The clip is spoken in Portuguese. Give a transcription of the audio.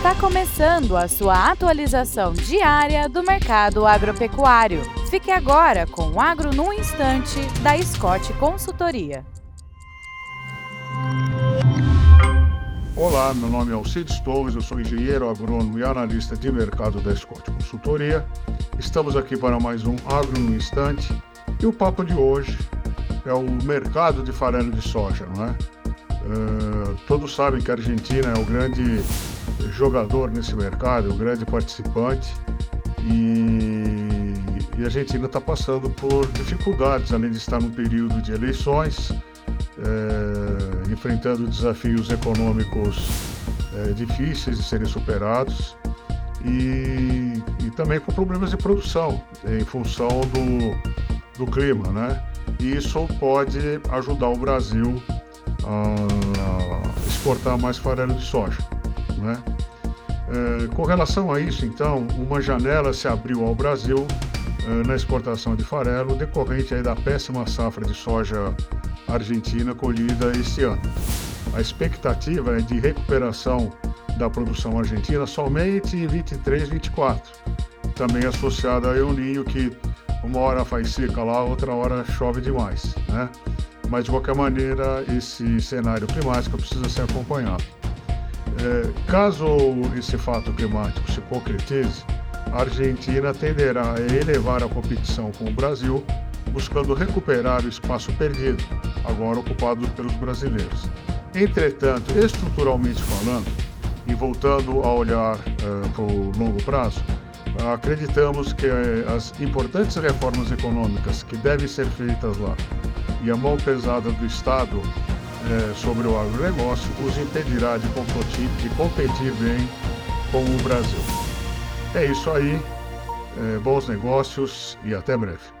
Está começando a sua atualização diária do mercado agropecuário. Fique agora com o Agro no Instante, da Scott Consultoria. Olá, meu nome é Alcides Torres, eu sou engenheiro agrônomo e analista de mercado da Scott Consultoria. Estamos aqui para mais um Agro no Instante e o papo de hoje é o mercado de farelo de soja, não é? Uh, todos sabem que a Argentina é o grande jogador nesse mercado, o grande participante e, e a Argentina está passando por dificuldades, além de estar num período de eleições, uh, enfrentando desafios econômicos uh, difíceis de serem superados e, e, também com problemas de produção em função do, do clima, né? E isso pode ajudar o Brasil a exportar mais farelo de soja. Né? É, com relação a isso, então, uma janela se abriu ao Brasil é, na exportação de farelo decorrente da péssima safra de soja argentina colhida este ano. A expectativa é de recuperação da produção argentina somente em 23, 24, também associada ao El Ninho que uma hora faz seca lá, outra hora chove demais, né? mas de qualquer maneira esse cenário climático precisa ser acompanhado. É, caso esse fato climático se concretize, a Argentina tenderá a elevar a competição com o Brasil, buscando recuperar o espaço perdido, agora ocupado pelos brasileiros. Entretanto, estruturalmente falando, e voltando a olhar uh, para o longo prazo, acreditamos que uh, as importantes reformas econômicas que devem ser feitas lá e a mão pesada do Estado é, sobre o agronegócio os impedirá de competir, de competir bem com o Brasil. É isso aí, é, bons negócios e até breve.